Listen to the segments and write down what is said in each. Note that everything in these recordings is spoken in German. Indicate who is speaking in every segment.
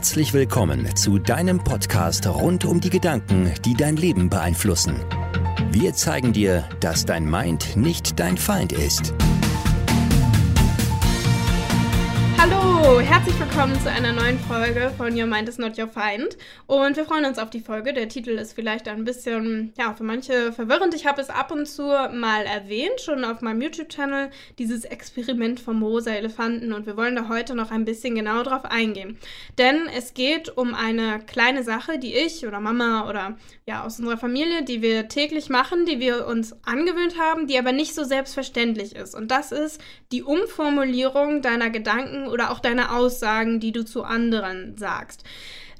Speaker 1: Herzlich willkommen zu deinem Podcast rund um die Gedanken, die dein Leben beeinflussen. Wir zeigen dir, dass dein Mind nicht dein Feind ist.
Speaker 2: Herzlich willkommen zu einer neuen Folge von Your Mind is Not Your Find. Und wir freuen uns auf die Folge. Der Titel ist vielleicht ein bisschen, ja, für manche verwirrend. Ich habe es ab und zu mal erwähnt, schon auf meinem YouTube-Channel, dieses Experiment vom rosa Elefanten. Und wir wollen da heute noch ein bisschen genauer drauf eingehen. Denn es geht um eine kleine Sache, die ich oder Mama oder ja, aus unserer Familie, die wir täglich machen, die wir uns angewöhnt haben, die aber nicht so selbstverständlich ist. Und das ist die Umformulierung deiner Gedanken oder auch deine Aussagen, die du zu anderen sagst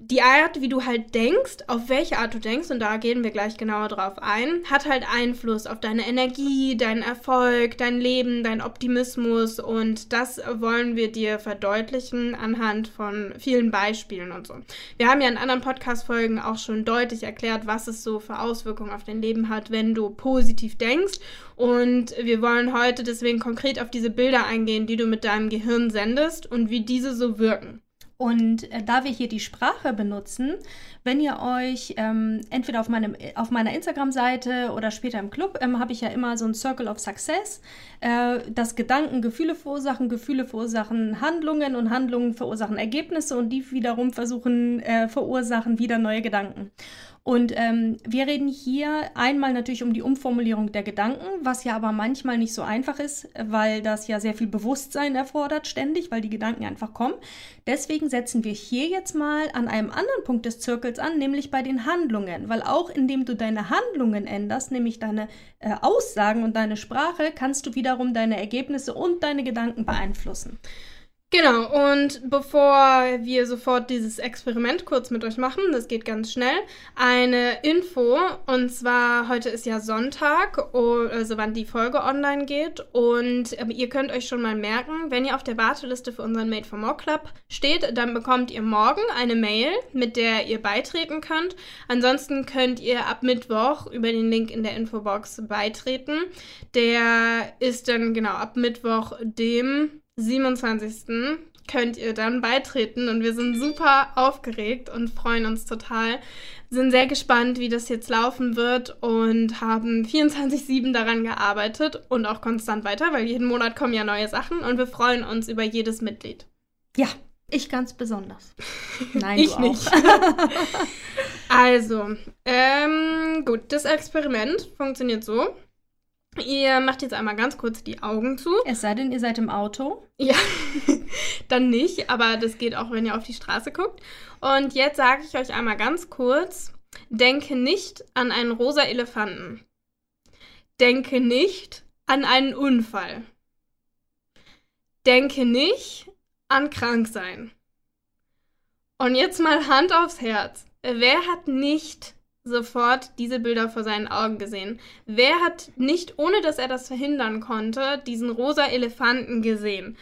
Speaker 2: die Art, wie du halt denkst, auf welche Art du denkst, und da gehen wir gleich genauer drauf ein, hat halt Einfluss auf deine Energie, deinen Erfolg, dein Leben, dein Optimismus und das wollen wir dir verdeutlichen anhand von vielen Beispielen und so. Wir haben ja in anderen Podcast-Folgen auch schon deutlich erklärt, was es so für Auswirkungen auf dein Leben hat, wenn du positiv denkst und wir wollen heute deswegen konkret auf diese Bilder eingehen, die du mit deinem Gehirn sendest und wie diese so wirken.
Speaker 3: Und äh, da wir hier die Sprache benutzen, wenn ihr euch ähm, entweder auf, meinem, auf meiner Instagram-Seite oder später im Club, ähm, habe ich ja immer so ein Circle of Success, äh, dass Gedanken Gefühle verursachen, Gefühle verursachen Handlungen und Handlungen verursachen Ergebnisse und die wiederum versuchen, äh, verursachen wieder neue Gedanken. Und ähm, wir reden hier einmal natürlich um die Umformulierung der Gedanken, was ja aber manchmal nicht so einfach ist, weil das ja sehr viel Bewusstsein erfordert ständig, weil die Gedanken einfach kommen. Deswegen setzen wir hier jetzt mal an einem anderen Punkt des Zirkels an, nämlich bei den Handlungen, weil auch indem du deine Handlungen änderst, nämlich deine äh, Aussagen und deine Sprache, kannst du wiederum deine Ergebnisse und deine Gedanken beeinflussen.
Speaker 2: Genau, und bevor wir sofort dieses Experiment kurz mit euch machen, das geht ganz schnell, eine Info. Und zwar, heute ist ja Sonntag, also wann die Folge online geht. Und ähm, ihr könnt euch schon mal merken, wenn ihr auf der Warteliste für unseren Made for More Club steht, dann bekommt ihr morgen eine Mail, mit der ihr beitreten könnt. Ansonsten könnt ihr ab Mittwoch über den Link in der Infobox beitreten. Der ist dann genau ab Mittwoch dem 27. könnt ihr dann beitreten und wir sind super aufgeregt und freuen uns total. Sind sehr gespannt, wie das jetzt laufen wird und haben 24-7 daran gearbeitet und auch konstant weiter, weil jeden Monat kommen ja neue Sachen und wir freuen uns über jedes Mitglied.
Speaker 3: Ja, ich ganz besonders.
Speaker 2: Nein, ich nicht. also, ähm, gut, das Experiment funktioniert so. Ihr macht jetzt einmal ganz kurz die Augen zu.
Speaker 3: Es sei denn, ihr seid im Auto.
Speaker 2: Ja, dann nicht, aber das geht auch, wenn ihr auf die Straße guckt. Und jetzt sage ich euch einmal ganz kurz, denke nicht an einen rosa Elefanten. Denke nicht an einen Unfall. Denke nicht an Kranksein. Und jetzt mal Hand aufs Herz. Wer hat nicht sofort diese Bilder vor seinen Augen gesehen. Wer hat nicht, ohne dass er das verhindern konnte, diesen rosa Elefanten gesehen?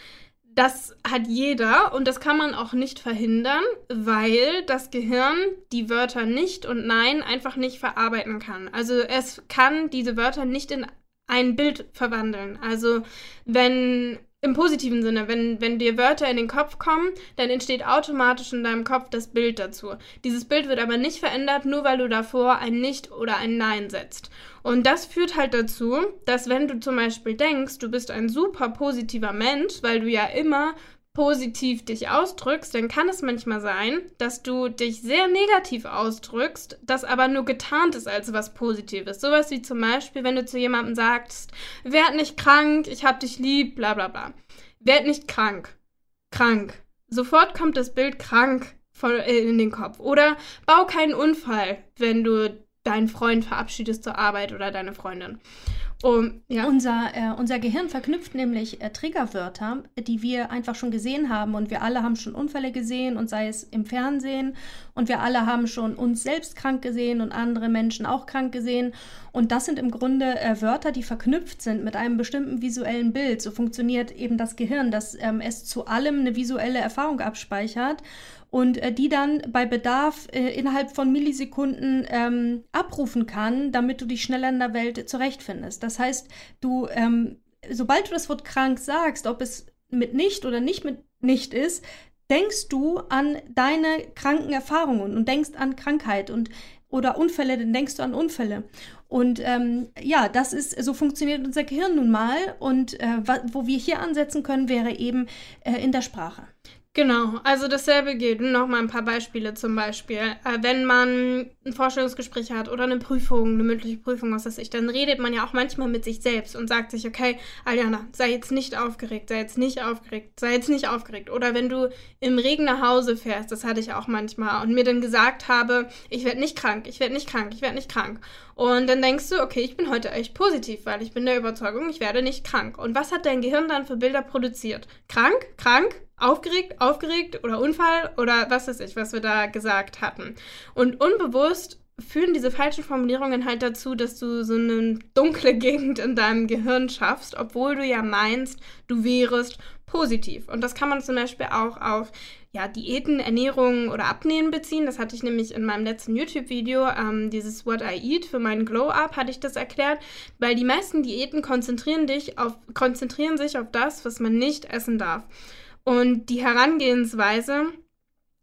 Speaker 2: Das hat jeder und das kann man auch nicht verhindern, weil das Gehirn die Wörter nicht und nein einfach nicht verarbeiten kann. Also es kann diese Wörter nicht in ein Bild verwandeln. Also wenn im positiven Sinne, wenn, wenn dir Wörter in den Kopf kommen, dann entsteht automatisch in deinem Kopf das Bild dazu. Dieses Bild wird aber nicht verändert, nur weil du davor ein Nicht oder ein Nein setzt. Und das führt halt dazu, dass wenn du zum Beispiel denkst, du bist ein super positiver Mensch, weil du ja immer positiv dich ausdrückst, dann kann es manchmal sein, dass du dich sehr negativ ausdrückst, das aber nur getarnt ist als was Positives. Sowas wie zum Beispiel, wenn du zu jemandem sagst, werd nicht krank, ich hab dich lieb, bla bla bla. Werd nicht krank. Krank. Sofort kommt das Bild krank äh, in den Kopf. Oder bau keinen Unfall, wenn du deinen Freund verabschiedest zur Arbeit oder deine Freundin.
Speaker 3: Um, ja. unser, äh, unser Gehirn verknüpft nämlich äh, Triggerwörter, die wir einfach schon gesehen haben. Und wir alle haben schon Unfälle gesehen und sei es im Fernsehen. Und wir alle haben schon uns selbst krank gesehen und andere Menschen auch krank gesehen. Und das sind im Grunde äh, Wörter, die verknüpft sind mit einem bestimmten visuellen Bild. So funktioniert eben das Gehirn, dass ähm, es zu allem eine visuelle Erfahrung abspeichert und äh, die dann bei Bedarf äh, innerhalb von Millisekunden ähm, abrufen kann, damit du dich schneller in der Welt zurechtfindest. Das heißt, du, ähm, sobald du das Wort krank sagst, ob es mit nicht oder nicht mit nicht ist, denkst du an deine kranken Erfahrungen und denkst an Krankheit und oder Unfälle, dann denkst du an Unfälle. Und ähm, ja, das ist, so funktioniert unser Gehirn nun mal. Und äh, wo wir hier ansetzen können, wäre eben äh, in der Sprache.
Speaker 2: Genau, also dasselbe gilt. Noch mal ein paar Beispiele zum Beispiel. Äh, wenn man ein Vorstellungsgespräch hat oder eine Prüfung, eine mündliche Prüfung, was weiß ich, dann redet man ja auch manchmal mit sich selbst und sagt sich, okay, Aliana, sei jetzt nicht aufgeregt, sei jetzt nicht aufgeregt, sei jetzt nicht aufgeregt. Oder wenn du im Regen nach Hause fährst, das hatte ich auch manchmal, und mir dann gesagt habe, ich werde nicht krank, ich werde nicht krank, ich werde nicht krank. Und dann denkst du, okay, ich bin heute echt positiv, weil ich bin der Überzeugung, ich werde nicht krank. Und was hat dein Gehirn dann für Bilder produziert? Krank, krank, aufgeregt, aufgeregt oder Unfall oder was weiß ich, was wir da gesagt hatten. Und unbewusst führen diese falschen Formulierungen halt dazu, dass du so eine dunkle Gegend in deinem Gehirn schaffst, obwohl du ja meinst, du wärest positiv. Und das kann man zum Beispiel auch auf ja, Diäten, Ernährung oder Abnehmen beziehen. Das hatte ich nämlich in meinem letzten YouTube-Video, ähm, dieses What I Eat für meinen Glow-Up, hatte ich das erklärt, weil die meisten Diäten konzentrieren, dich auf, konzentrieren sich auf das, was man nicht essen darf. Und die Herangehensweise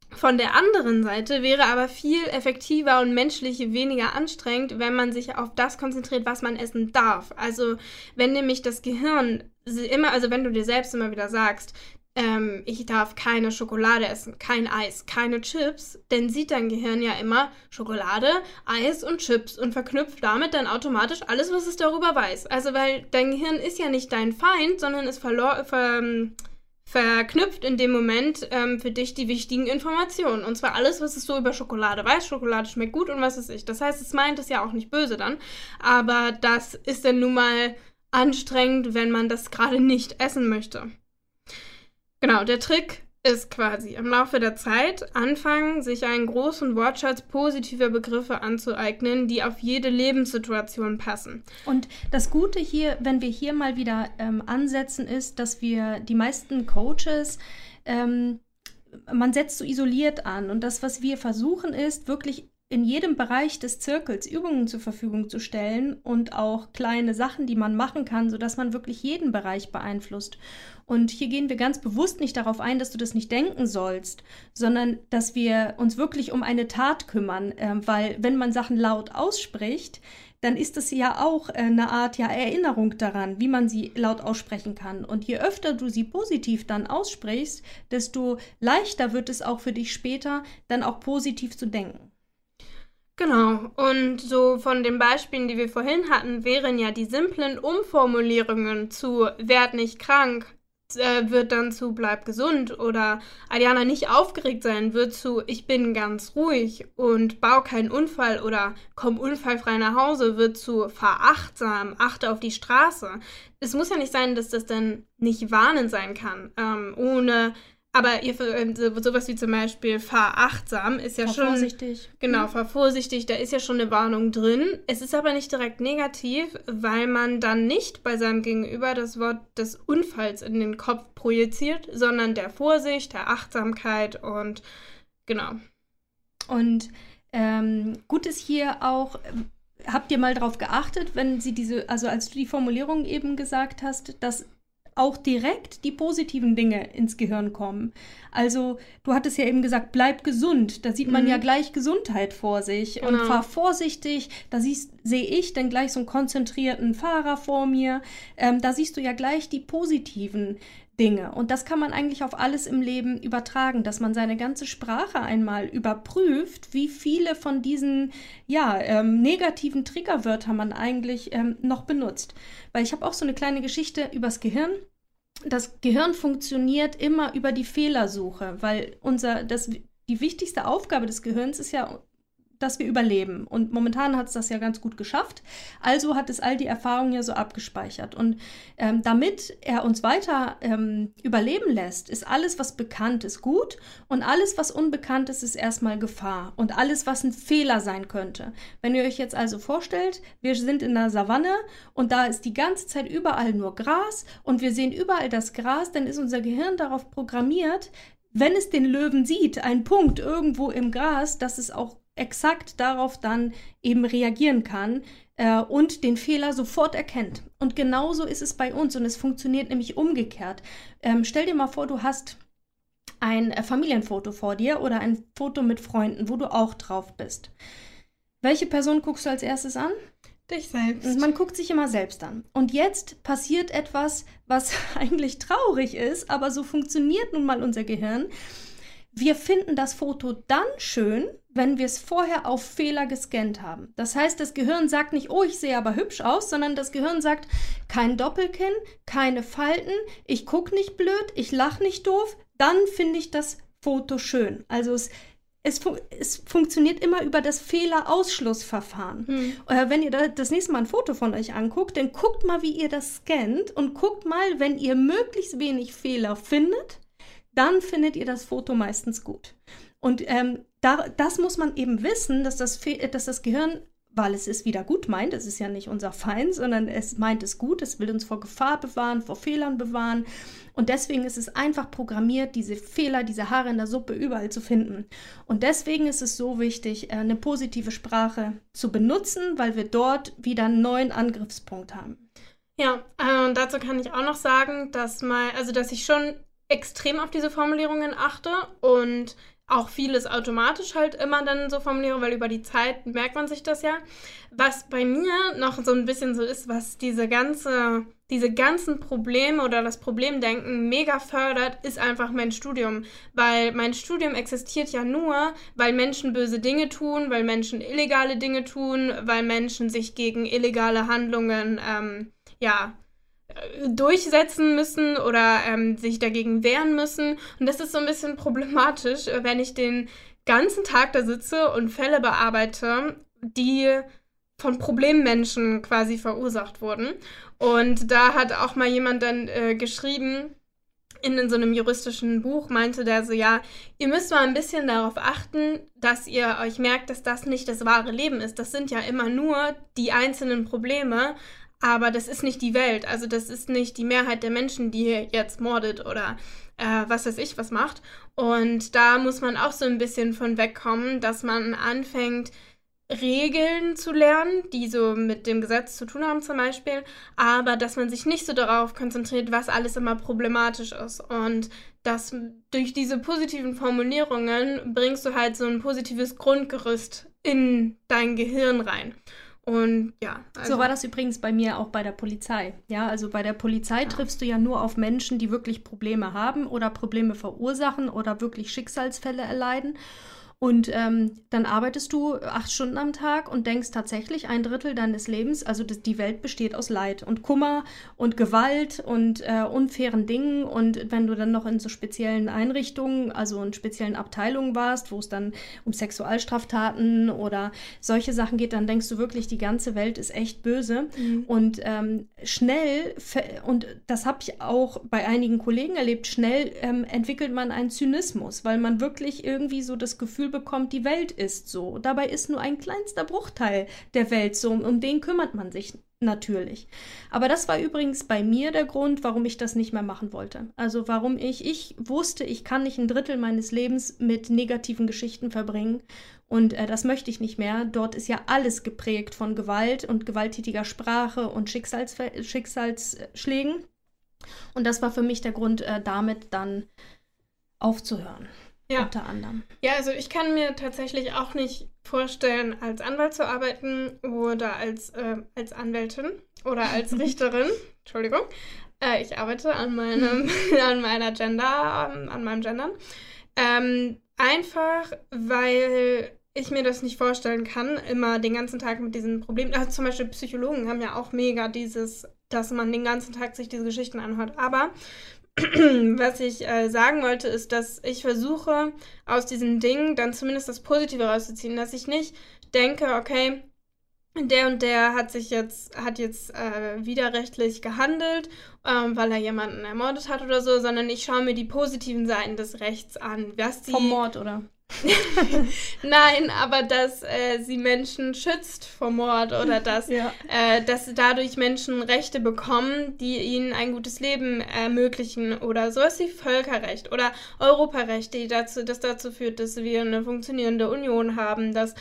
Speaker 2: von der anderen Seite wäre aber viel effektiver und menschlich weniger anstrengend, wenn man sich auf das konzentriert, was man essen darf. Also wenn nämlich das Gehirn immer, also wenn du dir selbst immer wieder sagst, ähm, ich darf keine Schokolade essen, kein Eis, keine Chips, dann sieht dein Gehirn ja immer Schokolade, Eis und Chips und verknüpft damit dann automatisch alles, was es darüber weiß. Also weil dein Gehirn ist ja nicht dein Feind, sondern es verlor, ver, verknüpft in dem Moment ähm, für dich die wichtigen Informationen. Und zwar alles, was es so über Schokolade weiß. Schokolade schmeckt gut und was ist ich. Das heißt, es meint es ja auch nicht böse dann. Aber das ist dann nun mal anstrengend, wenn man das gerade nicht essen möchte. Genau, der Trick ist quasi im Laufe der Zeit anfangen, sich einen großen Wortschatz positiver Begriffe anzueignen, die auf jede Lebenssituation passen.
Speaker 3: Und das Gute hier, wenn wir hier mal wieder ähm, ansetzen, ist, dass wir die meisten Coaches ähm, man setzt so isoliert an. Und das, was wir versuchen, ist wirklich in jedem Bereich des Zirkels Übungen zur Verfügung zu stellen und auch kleine Sachen, die man machen kann, sodass man wirklich jeden Bereich beeinflusst. Und hier gehen wir ganz bewusst nicht darauf ein, dass du das nicht denken sollst, sondern dass wir uns wirklich um eine Tat kümmern, äh, weil wenn man Sachen laut ausspricht, dann ist es ja auch äh, eine Art ja, Erinnerung daran, wie man sie laut aussprechen kann. Und je öfter du sie positiv dann aussprichst, desto leichter wird es auch für dich später, dann auch positiv zu denken.
Speaker 2: Genau, und so von den Beispielen, die wir vorhin hatten, wären ja die simplen Umformulierungen zu werd nicht krank, äh, wird dann zu bleib gesund oder Adiana nicht aufgeregt sein wird zu ich bin ganz ruhig und bau keinen Unfall oder komm unfallfrei nach Hause wird zu verachtsam, achte auf die Straße. Es muss ja nicht sein, dass das dann nicht warnend sein kann, ähm, ohne aber ihr, ähm, sowas wie zum Beispiel fahr achtsam ist ja
Speaker 3: fahr
Speaker 2: schon.
Speaker 3: Vorsichtig.
Speaker 2: Genau, mhm. fahr vorsichtig, da ist ja schon eine Warnung drin. Es ist aber nicht direkt negativ, weil man dann nicht bei seinem Gegenüber das Wort des Unfalls in den Kopf projiziert, sondern der Vorsicht, der Achtsamkeit und genau.
Speaker 3: Und ähm, gut ist hier auch, habt ihr mal darauf geachtet, wenn sie diese, also als du die Formulierung eben gesagt hast, dass auch direkt die positiven Dinge ins Gehirn kommen. Also, du hattest ja eben gesagt, bleib gesund. Da sieht man mhm. ja gleich Gesundheit vor sich. Genau. Und fahr vorsichtig. Da sehe ich dann gleich so einen konzentrierten Fahrer vor mir. Ähm, da siehst du ja gleich die positiven Dinge. Und das kann man eigentlich auf alles im Leben übertragen, dass man seine ganze Sprache einmal überprüft, wie viele von diesen ja, ähm, negativen Triggerwörtern man eigentlich ähm, noch benutzt. Weil ich habe auch so eine kleine Geschichte übers Gehirn. Das Gehirn funktioniert immer über die Fehlersuche, weil unser, das, die wichtigste Aufgabe des Gehirns ist ja dass wir überleben. Und momentan hat es das ja ganz gut geschafft. Also hat es all die Erfahrungen ja so abgespeichert. Und ähm, damit er uns weiter ähm, überleben lässt, ist alles, was bekannt ist, gut. Und alles, was unbekannt ist, ist erstmal Gefahr. Und alles, was ein Fehler sein könnte. Wenn ihr euch jetzt also vorstellt, wir sind in der Savanne und da ist die ganze Zeit überall nur Gras und wir sehen überall das Gras, dann ist unser Gehirn darauf programmiert, wenn es den Löwen sieht, ein Punkt irgendwo im Gras, dass es auch exakt darauf dann eben reagieren kann äh, und den Fehler sofort erkennt. Und genauso ist es bei uns und es funktioniert nämlich umgekehrt. Ähm, stell dir mal vor, du hast ein äh, Familienfoto vor dir oder ein Foto mit Freunden, wo du auch drauf bist. Welche Person guckst du als erstes an?
Speaker 2: Dich selbst.
Speaker 3: Man guckt sich immer selbst an. Und jetzt passiert etwas, was eigentlich traurig ist, aber so funktioniert nun mal unser Gehirn. Wir finden das Foto dann schön, wenn wir es vorher auf Fehler gescannt haben. Das heißt, das Gehirn sagt nicht, oh, ich sehe aber hübsch aus, sondern das Gehirn sagt, kein Doppelkinn, keine Falten, ich gucke nicht blöd, ich lache nicht doof, dann finde ich das Foto schön. Also es, es, es funktioniert immer über das Fehlerausschlussverfahren. Hm. Äh, wenn ihr da das nächste Mal ein Foto von euch anguckt, dann guckt mal, wie ihr das scannt und guckt mal, wenn ihr möglichst wenig Fehler findet, dann findet ihr das Foto meistens gut. Und ähm, da, das muss man eben wissen, dass das, dass das Gehirn, weil es es wieder gut meint, es ist ja nicht unser Feind, sondern es meint es gut, es will uns vor Gefahr bewahren, vor Fehlern bewahren. Und deswegen ist es einfach programmiert, diese Fehler, diese Haare in der Suppe überall zu finden. Und deswegen ist es so wichtig, äh, eine positive Sprache zu benutzen, weil wir dort wieder einen neuen Angriffspunkt haben.
Speaker 2: Ja, äh, dazu kann ich auch noch sagen, dass mal, also dass ich schon extrem auf diese Formulierungen achte und auch vieles automatisch halt immer dann so formuliere, weil über die Zeit merkt man sich das ja. Was bei mir noch so ein bisschen so ist, was diese ganze, diese ganzen Probleme oder das Problemdenken mega fördert, ist einfach mein Studium. Weil mein Studium existiert ja nur, weil Menschen böse Dinge tun, weil Menschen illegale Dinge tun, weil Menschen sich gegen illegale Handlungen, ähm, ja, durchsetzen müssen oder ähm, sich dagegen wehren müssen. Und das ist so ein bisschen problematisch, wenn ich den ganzen Tag da sitze und Fälle bearbeite, die von Problemmenschen quasi verursacht wurden. Und da hat auch mal jemand dann äh, geschrieben, in, in so einem juristischen Buch meinte der so, ja, ihr müsst mal ein bisschen darauf achten, dass ihr euch merkt, dass das nicht das wahre Leben ist. Das sind ja immer nur die einzelnen Probleme, aber das ist nicht die Welt. Also das ist nicht die Mehrheit der Menschen, die jetzt mordet oder äh, was weiß ich was macht. Und da muss man auch so ein bisschen von wegkommen, dass man anfängt, Regeln zu lernen, die so mit dem Gesetz zu tun haben zum Beispiel, aber dass man sich nicht so darauf konzentriert, was alles immer problematisch ist. Und dass durch diese positiven Formulierungen bringst du halt so ein positives Grundgerüst in dein Gehirn rein. Und ja.
Speaker 3: Also so war das übrigens bei mir auch bei der Polizei. Ja, also bei der Polizei ja. triffst du ja nur auf Menschen, die wirklich Probleme haben oder Probleme verursachen oder wirklich Schicksalsfälle erleiden. Und ähm, dann arbeitest du acht Stunden am Tag und denkst tatsächlich ein Drittel deines Lebens, also das, die Welt besteht aus Leid und Kummer und Gewalt und äh, unfairen Dingen. Und wenn du dann noch in so speziellen Einrichtungen, also in speziellen Abteilungen warst, wo es dann um Sexualstraftaten oder solche Sachen geht, dann denkst du wirklich, die ganze Welt ist echt böse. Mhm. Und ähm, schnell, und das habe ich auch bei einigen Kollegen erlebt, schnell ähm, entwickelt man einen Zynismus, weil man wirklich irgendwie so das Gefühl Gefühl bekommt, die Welt ist so. Dabei ist nur ein kleinster Bruchteil der Welt so, um den kümmert man sich natürlich. Aber das war übrigens bei mir der Grund, warum ich das nicht mehr machen wollte. Also warum ich, ich wusste, ich kann nicht ein Drittel meines Lebens mit negativen Geschichten verbringen. Und äh, das möchte ich nicht mehr. Dort ist ja alles geprägt von Gewalt und gewalttätiger Sprache und Schicksals Schicksalsschlägen. Und das war für mich der Grund, äh, damit dann aufzuhören. Ja. Unter anderem.
Speaker 2: Ja, also ich kann mir tatsächlich auch nicht vorstellen, als Anwalt zu arbeiten oder als, äh, als Anwältin oder als Richterin. Entschuldigung. Äh, ich arbeite an meinem, an meiner Gender, ähm, an meinem Gendern. Ähm, einfach, weil ich mir das nicht vorstellen kann, immer den ganzen Tag mit diesen Problemen. Also zum Beispiel Psychologen haben ja auch mega dieses, dass man den ganzen Tag sich diese Geschichten anhört. Aber was ich äh, sagen wollte, ist, dass ich versuche, aus diesen Dingen dann zumindest das Positive rauszuziehen, dass ich nicht denke, okay, der und der hat sich jetzt, hat jetzt äh, widerrechtlich gehandelt, ähm, weil er jemanden ermordet hat oder so, sondern ich schaue mir die positiven Seiten des Rechts an. Was die,
Speaker 3: Vom Mord, oder?
Speaker 2: Nein, aber dass äh, sie Menschen schützt vor Mord oder dass, ja. äh, dass dadurch Menschen Rechte bekommen, die ihnen ein gutes Leben ermöglichen oder sowas wie Völkerrecht oder Europarecht, die dazu, das dazu führt, dass wir eine funktionierende Union haben, dass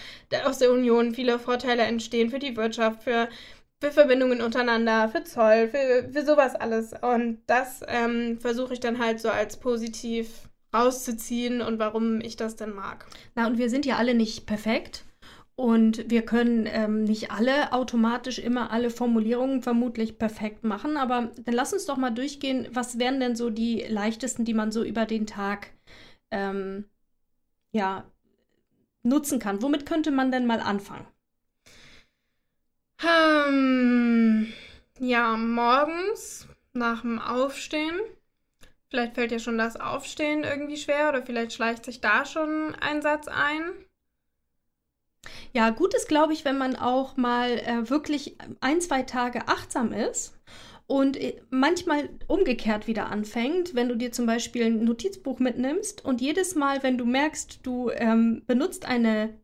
Speaker 2: aus der Union viele Vorteile entstehen für die Wirtschaft, für für Verbindungen untereinander, für Zoll, für, für sowas alles. Und das ähm, versuche ich dann halt so als positiv rauszuziehen und warum ich das denn mag.
Speaker 3: Na, und wir sind ja alle nicht perfekt. Und wir können ähm, nicht alle automatisch immer alle Formulierungen vermutlich perfekt machen, aber dann lass uns doch mal durchgehen, was wären denn so die leichtesten, die man so über den Tag ähm, ja, nutzen kann. Womit könnte man denn mal anfangen?
Speaker 2: Ähm, ja, morgens nach dem Aufstehen. Vielleicht fällt dir schon das Aufstehen irgendwie schwer oder vielleicht schleicht sich da schon ein Satz ein.
Speaker 3: Ja, gut ist, glaube ich, wenn man auch mal äh, wirklich ein, zwei Tage achtsam ist und äh, manchmal umgekehrt wieder anfängt, wenn du dir zum Beispiel ein Notizbuch mitnimmst und jedes Mal, wenn du merkst, du ähm, benutzt eine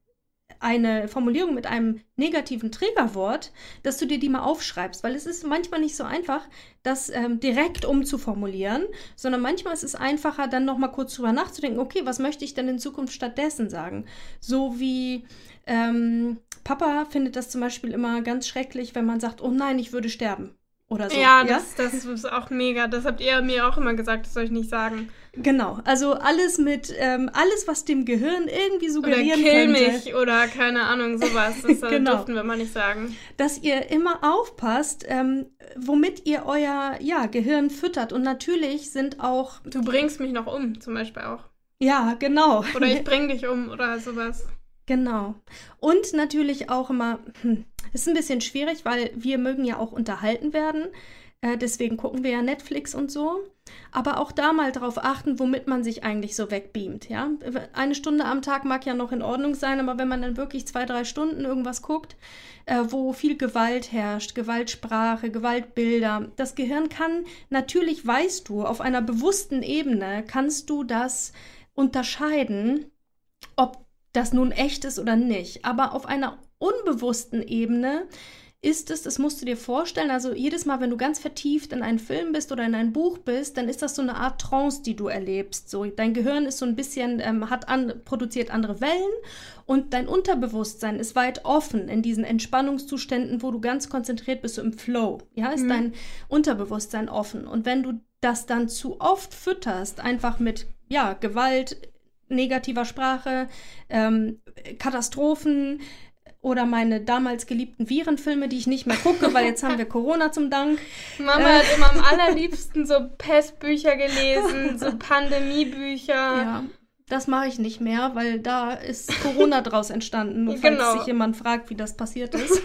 Speaker 3: eine Formulierung mit einem negativen Trägerwort, dass du dir die mal aufschreibst, weil es ist manchmal nicht so einfach, das ähm, direkt umzuformulieren, sondern manchmal ist es einfacher, dann noch mal kurz drüber nachzudenken, okay, was möchte ich denn in Zukunft stattdessen sagen? So wie ähm, Papa findet das zum Beispiel immer ganz schrecklich, wenn man sagt, oh nein, ich würde sterben oder so.
Speaker 2: Ja, ja? Das, das ist auch mega. Das habt ihr mir auch immer gesagt, das soll ich nicht sagen.
Speaker 3: Genau, also alles mit, ähm, alles, was dem Gehirn irgendwie suggerieren
Speaker 2: oder kill
Speaker 3: könnte.
Speaker 2: mich oder keine Ahnung, sowas. Das äh, genau. durften wir mal nicht sagen.
Speaker 3: Dass ihr immer aufpasst, ähm, womit ihr euer ja, Gehirn füttert. Und natürlich sind auch...
Speaker 2: Du bringst mich noch um, zum Beispiel auch.
Speaker 3: Ja, genau.
Speaker 2: Oder ich bring dich um oder sowas.
Speaker 3: Genau. Und natürlich auch immer, hm, ist ein bisschen schwierig, weil wir mögen ja auch unterhalten werden. Äh, deswegen gucken wir ja Netflix und so. Aber auch da mal drauf achten, womit man sich eigentlich so wegbeamt. Ja? Eine Stunde am Tag mag ja noch in Ordnung sein, aber wenn man dann wirklich zwei, drei Stunden irgendwas guckt, äh, wo viel Gewalt herrscht, Gewaltsprache, Gewaltbilder, das Gehirn kann, natürlich weißt du, auf einer bewussten Ebene kannst du das unterscheiden, ob das nun echt ist oder nicht. Aber auf einer unbewussten Ebene ist es, das musst du dir vorstellen, also jedes Mal, wenn du ganz vertieft in einen Film bist oder in ein Buch bist, dann ist das so eine Art Trance, die du erlebst. So, dein Gehirn ist so ein bisschen, ähm, hat an, produziert andere Wellen und dein Unterbewusstsein ist weit offen in diesen Entspannungszuständen, wo du ganz konzentriert bist, so im Flow. Ja, ist mhm. dein Unterbewusstsein offen. Und wenn du das dann zu oft fütterst, einfach mit ja, Gewalt, negativer Sprache, ähm, Katastrophen oder meine damals geliebten Virenfilme, die ich nicht mehr gucke, weil jetzt haben wir Corona zum Dank.
Speaker 2: Mama äh, hat immer am allerliebsten so Pestbücher gelesen, so Pandemiebücher.
Speaker 3: Ja. Das mache ich nicht mehr, weil da ist Corona draus entstanden, nur falls genau. sich jemand fragt, wie das passiert ist.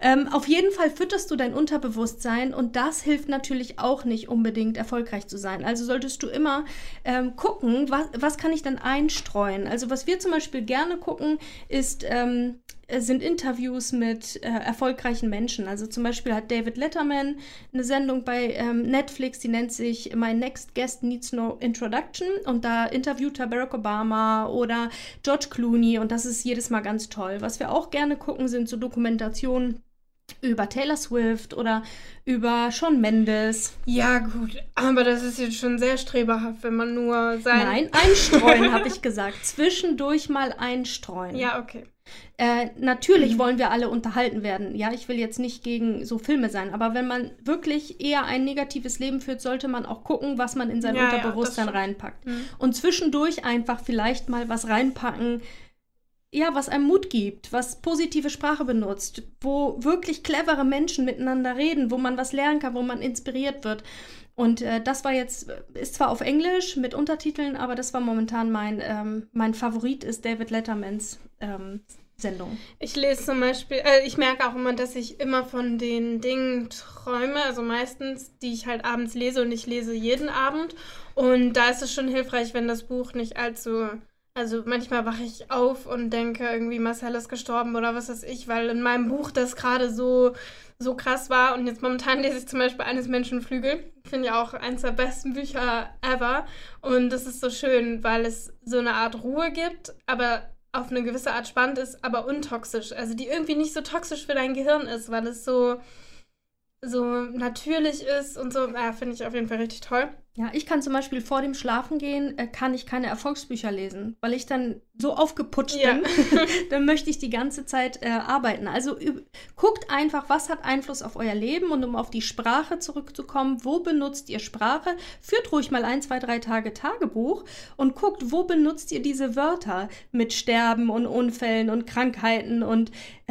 Speaker 3: Ähm, auf jeden Fall fütterst du dein Unterbewusstsein und das hilft natürlich auch nicht unbedingt erfolgreich zu sein. Also solltest du immer ähm, gucken, was, was kann ich dann einstreuen. Also was wir zum Beispiel gerne gucken, ist ähm, sind Interviews mit äh, erfolgreichen Menschen. Also zum Beispiel hat David Letterman eine Sendung bei ähm, Netflix, die nennt sich My Next Guest Needs No Introduction und da interviewt er Barack Obama oder George Clooney und das ist jedes Mal ganz toll. Was wir auch gerne gucken, sind so Dokumentationen über Taylor Swift oder über Shawn Mendes.
Speaker 2: Ja, gut, aber das ist jetzt schon sehr streberhaft, wenn man nur sein.
Speaker 3: Nein, einstreuen, habe ich gesagt. Zwischendurch mal einstreuen.
Speaker 2: Ja, okay.
Speaker 3: Äh, natürlich mhm. wollen wir alle unterhalten werden. Ja, ich will jetzt nicht gegen so Filme sein, aber wenn man wirklich eher ein negatives Leben führt, sollte man auch gucken, was man in sein ja, Unterbewusstsein ja, reinpackt. Mhm. Und zwischendurch einfach vielleicht mal was reinpacken, ja, was einem Mut gibt, was positive Sprache benutzt, wo wirklich clevere Menschen miteinander reden, wo man was lernen kann, wo man inspiriert wird. Und äh, das war jetzt, ist zwar auf Englisch mit Untertiteln, aber das war momentan mein, ähm, mein Favorit, ist David Lettermans ähm, Sendung.
Speaker 2: Ich lese zum Beispiel, äh, ich merke auch immer, dass ich immer von den Dingen träume, also meistens, die ich halt abends lese und ich lese jeden Abend. Und da ist es schon hilfreich, wenn das Buch nicht allzu also manchmal wache ich auf und denke irgendwie, Marcel ist gestorben oder was weiß ich, weil in meinem Buch das gerade so, so krass war. Und jetzt momentan lese ich zum Beispiel Eines Menschen Flügel. Finde ja auch eines der besten Bücher ever. Und das ist so schön, weil es so eine Art Ruhe gibt, aber auf eine gewisse Art spannend ist, aber untoxisch. Also die irgendwie nicht so toxisch für dein Gehirn ist, weil es so, so natürlich ist und so. Ja, finde ich auf jeden Fall richtig toll.
Speaker 3: Ja, ich kann zum Beispiel vor dem Schlafengehen, äh, kann ich keine Erfolgsbücher lesen, weil ich dann so aufgeputscht ja. bin, dann möchte ich die ganze Zeit äh, arbeiten. Also guckt einfach, was hat Einfluss auf euer Leben und um auf die Sprache zurückzukommen, wo benutzt ihr Sprache? Führt ruhig mal ein, zwei, drei Tage Tagebuch und guckt, wo benutzt ihr diese Wörter mit Sterben und Unfällen und Krankheiten und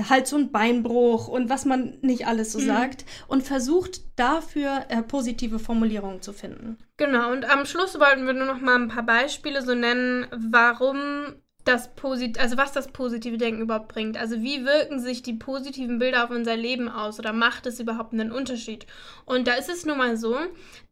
Speaker 3: Hals- und Beinbruch und was man nicht alles so mhm. sagt und versucht dafür äh, positive Formulierungen zu finden.
Speaker 2: Genau, und am Schluss wollten wir nur noch mal ein paar Beispiele so nennen, warum das Posit also was das positive Denken überhaupt bringt. Also wie wirken sich die positiven Bilder auf unser Leben aus oder macht es überhaupt einen Unterschied? Und da ist es nun mal so,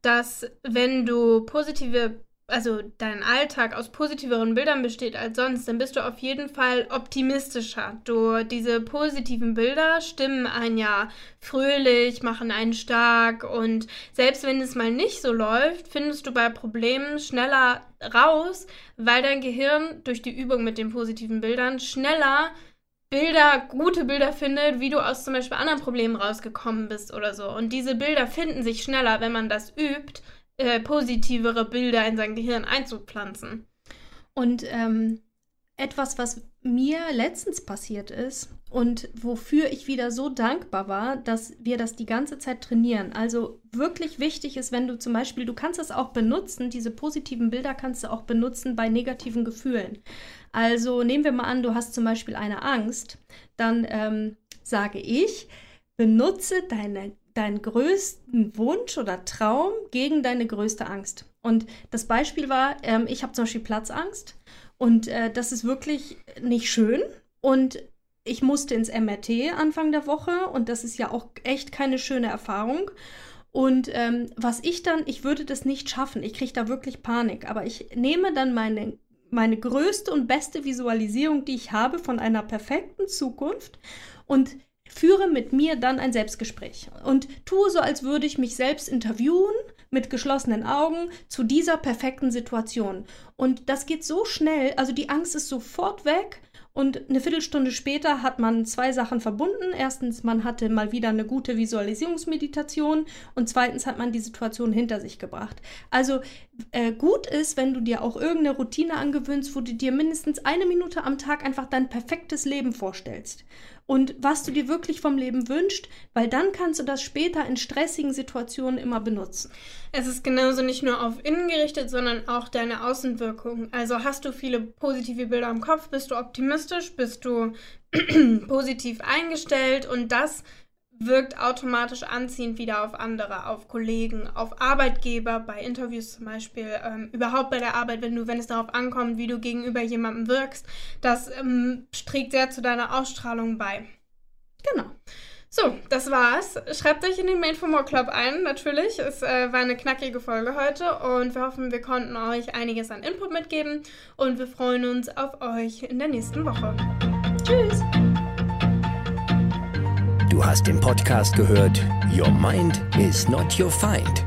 Speaker 2: dass wenn du positive also dein Alltag aus positiveren Bildern besteht als sonst, dann bist du auf jeden Fall optimistischer. Du, diese positiven Bilder stimmen einen ja fröhlich, machen einen stark und selbst wenn es mal nicht so läuft, findest du bei Problemen schneller raus, weil dein Gehirn durch die Übung mit den positiven Bildern schneller Bilder, gute Bilder findet, wie du aus zum Beispiel anderen Problemen rausgekommen bist oder so. Und diese Bilder finden sich schneller, wenn man das übt, äh, positivere Bilder in sein Gehirn einzupflanzen.
Speaker 3: Und ähm, etwas, was mir letztens passiert ist und wofür ich wieder so dankbar war, dass wir das die ganze Zeit trainieren. Also wirklich wichtig ist, wenn du zum Beispiel, du kannst es auch benutzen, diese positiven Bilder kannst du auch benutzen bei negativen Gefühlen. Also nehmen wir mal an, du hast zum Beispiel eine Angst, dann ähm, sage ich, benutze deine deinen größten Wunsch oder Traum gegen deine größte Angst. Und das Beispiel war, ähm, ich habe zum Beispiel Platzangst und äh, das ist wirklich nicht schön. Und ich musste ins MRT Anfang der Woche und das ist ja auch echt keine schöne Erfahrung. Und ähm, was ich dann, ich würde das nicht schaffen, ich kriege da wirklich Panik, aber ich nehme dann meine, meine größte und beste Visualisierung, die ich habe von einer perfekten Zukunft und führe mit mir dann ein Selbstgespräch und tue so, als würde ich mich selbst interviewen mit geschlossenen Augen zu dieser perfekten Situation. Und das geht so schnell, also die Angst ist sofort weg und eine Viertelstunde später hat man zwei Sachen verbunden. Erstens, man hatte mal wieder eine gute Visualisierungsmeditation und zweitens hat man die Situation hinter sich gebracht. Also äh, gut ist, wenn du dir auch irgendeine Routine angewöhnst, wo du dir mindestens eine Minute am Tag einfach dein perfektes Leben vorstellst und was du dir wirklich vom Leben wünschst, weil dann kannst du das später in stressigen Situationen immer benutzen.
Speaker 2: Es ist genauso nicht nur auf innen gerichtet, sondern auch deine Außenwirkung. Also hast du viele positive Bilder im Kopf, bist du optimistisch, bist du positiv eingestellt und das wirkt automatisch anziehend wieder auf andere, auf Kollegen, auf Arbeitgeber, bei Interviews zum Beispiel, ähm, überhaupt bei der Arbeit, wenn du, wenn es darauf ankommt, wie du gegenüber jemandem wirkst, das ähm, trägt sehr zu deiner Ausstrahlung bei.
Speaker 3: Genau.
Speaker 2: So, das war's. Schreibt euch in den Main for More Club ein, natürlich. Es äh, war eine knackige Folge heute und wir hoffen, wir konnten euch einiges an Input mitgeben und wir freuen uns auf euch in der nächsten Woche. Tschüss!
Speaker 1: Du hast den Podcast gehört. Your Mind is not your Find